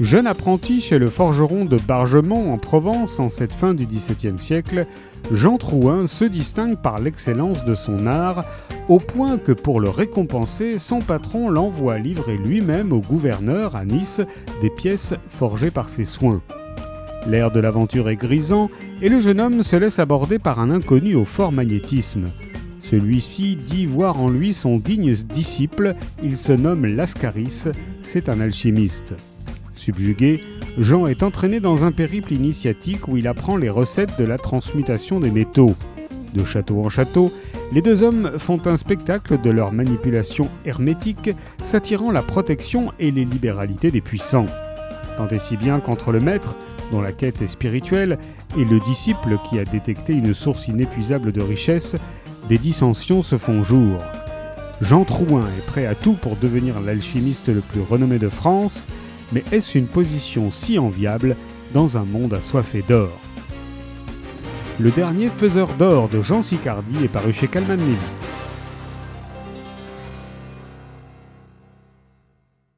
Jeune apprenti chez le forgeron de Bargemont en Provence en cette fin du XVIIe siècle, Jean Trouin se distingue par l'excellence de son art, au point que pour le récompenser, son patron l'envoie livrer lui-même au gouverneur à Nice des pièces forgées par ses soins. L'air de l'aventure est grisant et le jeune homme se laisse aborder par un inconnu au fort magnétisme. Celui-ci dit voir en lui son digne disciple, il se nomme Lascaris, c'est un alchimiste. Subjugué, Jean est entraîné dans un périple initiatique où il apprend les recettes de la transmutation des métaux. De château en château, les deux hommes font un spectacle de leur manipulation hermétique, s'attirant la protection et les libéralités des puissants. Tant et si bien qu'entre le maître, dont la quête est spirituelle, et le disciple qui a détecté une source inépuisable de richesse, des dissensions se font jour. Jean Trouin est prêt à tout pour devenir l'alchimiste le plus renommé de France, mais est-ce une position si enviable dans un monde assoiffé d'or? Le dernier faiseur d'or de Jean Sicardi est paru chez Calman Levy.